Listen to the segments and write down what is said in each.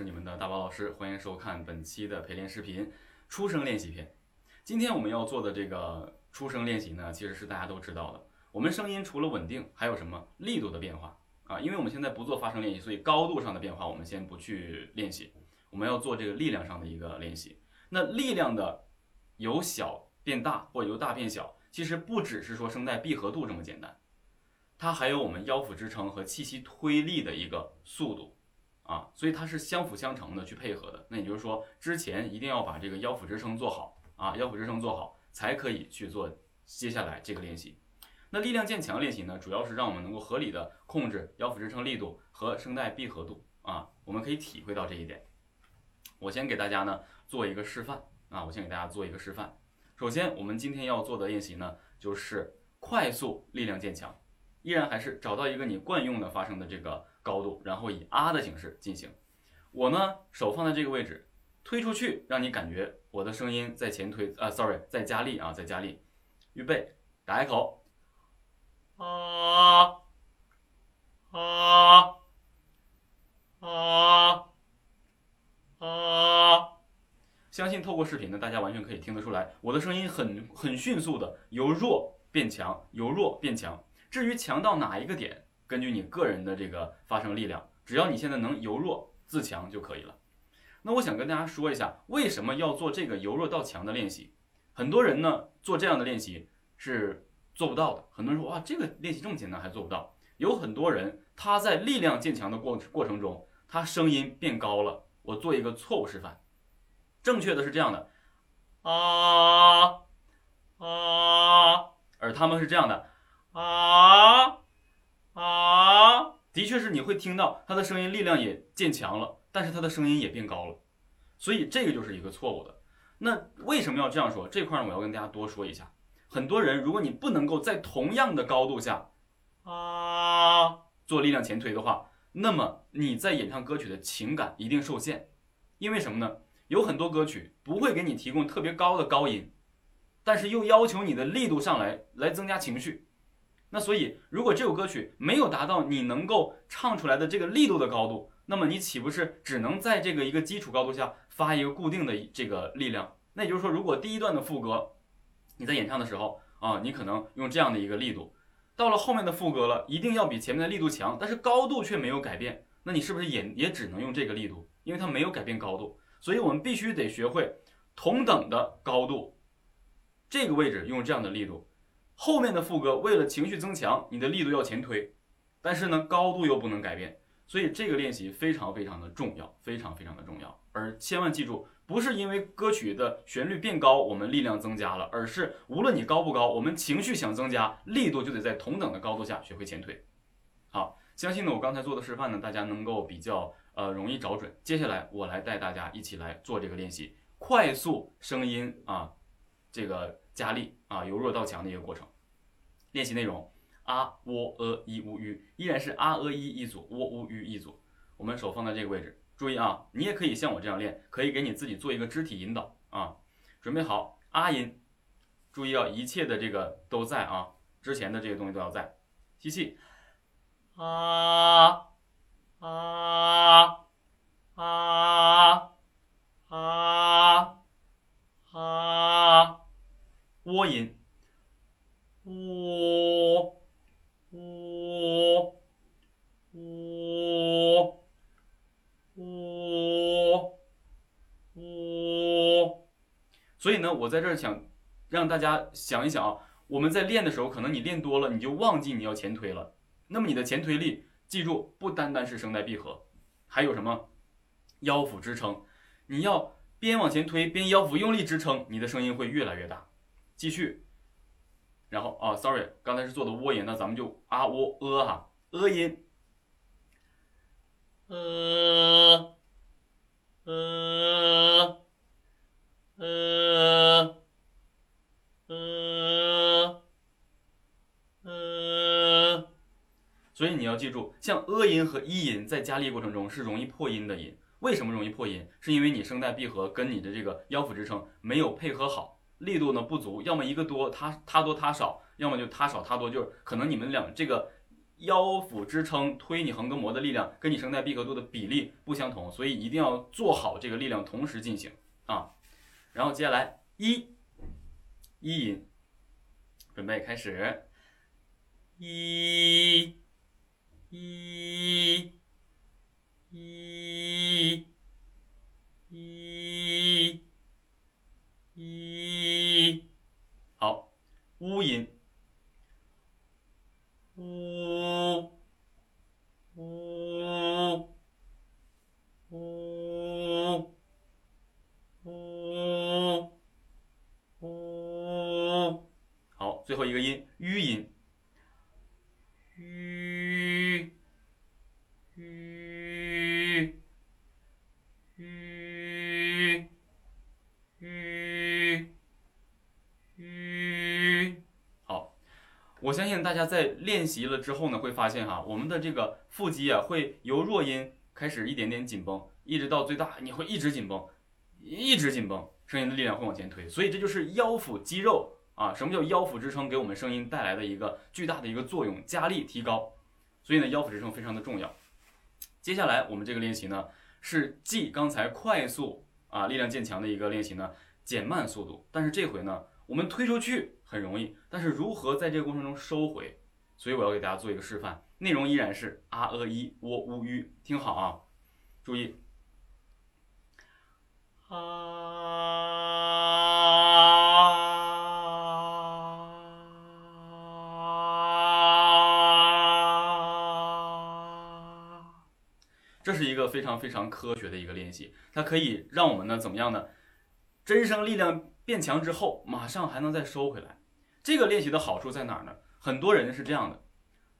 是你们的大宝老师，欢迎收看本期的陪练视频初声练习篇。今天我们要做的这个初声练习呢，其实是大家都知道的。我们声音除了稳定，还有什么力度的变化啊？因为我们现在不做发声练习，所以高度上的变化我们先不去练习。我们要做这个力量上的一个练习。那力量的由小变大或由大变小，其实不只是说声带闭合度这么简单，它还有我们腰腹支撑和气息推力的一个速度。啊，所以它是相辅相成的去配合的。那也就是说，之前一定要把这个腰腹支撑做好啊，腰腹支撑做好，才可以去做接下来这个练习。那力量渐强练习呢，主要是让我们能够合理的控制腰腹支撑力度和声带闭合度啊，我们可以体会到这一点。我先给大家呢做一个示范啊，我先给大家做一个示范。首先，我们今天要做的练习呢，就是快速力量渐强，依然还是找到一个你惯用的发声的这个。高度，然后以啊的形式进行。我呢，手放在这个位置，推出去，让你感觉我的声音在前推啊，sorry，在加力啊，在加力。预备，打一口，啊啊啊啊！相信透过视频呢，大家完全可以听得出来，我的声音很很迅速的由弱变强，由弱变强。至于强到哪一个点？根据你个人的这个发声力量，只要你现在能由弱自强就可以了。那我想跟大家说一下，为什么要做这个由弱到强的练习？很多人呢做这样的练习是做不到的。很多人说哇，这个练习这么简单还做不到？有很多人他在力量渐强的过过程中，他声音变高了。我做一个错误示范，正确的是这样的啊啊，而他们是这样的啊。啊，的确是你会听到他的声音力量也渐强了，但是他的声音也变高了，所以这个就是一个错误的。那为什么要这样说？这块呢，我要跟大家多说一下。很多人，如果你不能够在同样的高度下啊做力量前推的话，那么你在演唱歌曲的情感一定受限。因为什么呢？有很多歌曲不会给你提供特别高的高音，但是又要求你的力度上来，来增加情绪。那所以，如果这首歌曲没有达到你能够唱出来的这个力度的高度，那么你岂不是只能在这个一个基础高度下发一个固定的这个力量？那也就是说，如果第一段的副歌你在演唱的时候啊，你可能用这样的一个力度，到了后面的副歌了，一定要比前面的力度强，但是高度却没有改变，那你是不是也也只能用这个力度？因为它没有改变高度，所以我们必须得学会同等的高度，这个位置用这样的力度。后面的副歌为了情绪增强，你的力度要前推，但是呢高度又不能改变，所以这个练习非常非常的重要，非常非常的重要。而千万记住，不是因为歌曲的旋律变高，我们力量增加了，而是无论你高不高，我们情绪想增加，力度就得在同等的高度下学会前推。好，相信呢我刚才做的示范呢，大家能够比较呃容易找准。接下来我来带大家一起来做这个练习，快速声音啊，这个加力啊，由弱到强的一个过程。练习内容啊喔呃一乌吁，依然是啊呃一一组，喔乌吁一组。我们手放在这个位置，注意啊，你也可以像我这样练，可以给你自己做一个肢体引导啊。准备好啊音，注意啊，一切的这个都在啊，之前的这些东西都要在。吸气，啊啊啊啊啊，窝音。所以呢，我在这儿想让大家想一想啊，我们在练的时候，可能你练多了，你就忘记你要前推了。那么你的前推力，记住，不单单是声带闭合，还有什么腰腹支撑，你要边往前推边腰腹用力支撑，你的声音会越来越大。继续。然后啊，sorry，刚才是做的窝音，那咱们就啊喔呃哈，呃音，呃呃呃呃呃，所以你要记住，像呃音和一音在加力过程中是容易破音的音。为什么容易破音？是因为你声带闭合跟你的这个腰腹支撑没有配合好。力度呢不足，要么一个多，他他多他少，要么就他少他多，就是可能你们两这个腰腹支撑推你横膈膜的力量跟你声带闭合度的比例不相同，所以一定要做好这个力量同时进行啊。然后接下来一，一音，准备开始，一，一，一，一，一，好，乌音。呜最后一个音，吁音，吁吁吁吁吁。我相信大家在练习了之后呢，会发现哈，我们的这个腹肌啊，会由弱音开始一点点紧绷，一直到最大，你会一直紧绷，一直紧绷，声音的力量会往前推。所以这就是腰腹肌肉啊，什么叫腰腹支撑给我们声音带来的一个巨大的一个作用，加力提高。所以呢，腰腹支撑非常的重要。接下来我们这个练习呢，是继刚才快速啊力量渐强的一个练习呢，减慢速度，但是这回呢。我们推出去很容易，但是如何在这个过程中收回？所以我要给大家做一个示范，内容依然是啊、呃、一、喔、乌、吁，听好啊，注意啊，非常非常科学的一个练习，它可以让我们呢怎么样呢？真声力量。变强之后，马上还能再收回来。这个练习的好处在哪儿呢？很多人是这样的，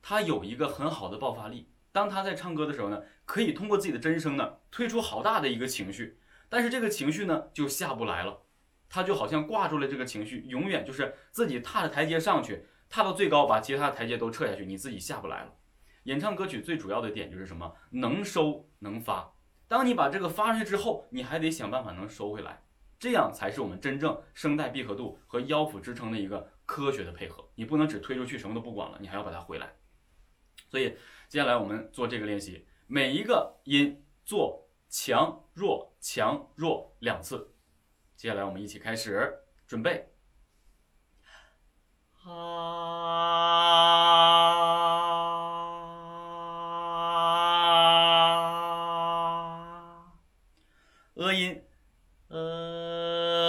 他有一个很好的爆发力，当他在唱歌的时候呢，可以通过自己的真声呢，推出好大的一个情绪。但是这个情绪呢，就下不来了，他就好像挂住了这个情绪，永远就是自己踏着台阶上去，踏到最高，把其他的台阶都撤下去，你自己下不来了。演唱歌曲最主要的点就是什么？能收能发。当你把这个发出去之后，你还得想办法能收回来。这样才是我们真正声带闭合度和腰腹支撑的一个科学的配合。你不能只推出去什么都不管了，你还要把它回来。所以接下来我们做这个练习，每一个音做强弱强弱两次。接下来我们一起开始，准备。啊，呃音，呃。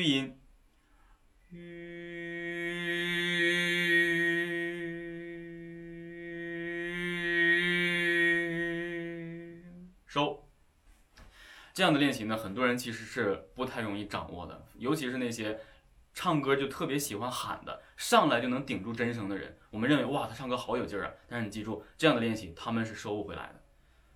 吁音。收，这样的练习呢，很多人其实是不太容易掌握的，尤其是那些唱歌就特别喜欢喊的，上来就能顶住真声的人。我们认为哇，他唱歌好有劲儿啊！但是你记住，这样的练习他们是收不回来的。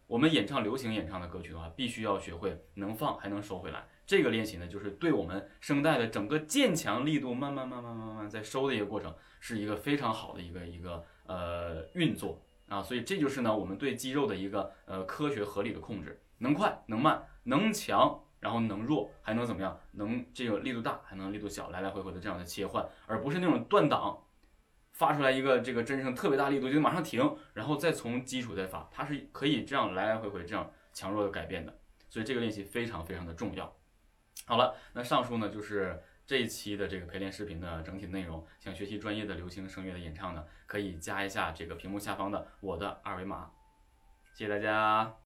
我们演唱流行演唱的歌曲的话，必须要学会能放还能收回来。这个练习呢，就是对我们声带的整个渐强力度慢慢慢慢慢慢在收的一个过程，是一个非常好的一个一个呃运作。啊，所以这就是呢，我们对肌肉的一个呃科学合理的控制，能快能慢，能强，然后能弱，还能怎么样？能这个力度大，还能力度小，来来回回的这样的切换，而不是那种断档，发出来一个这个真声特别大力度就马上停，然后再从基础再发，它是可以这样来来回回这样强弱的改变的，所以这个练习非常非常的重要。好了，那上述呢就是。这一期的这个陪练视频的整体内容，想学习专业的流行声乐的演唱呢，可以加一下这个屏幕下方的我的二维码，谢谢大家。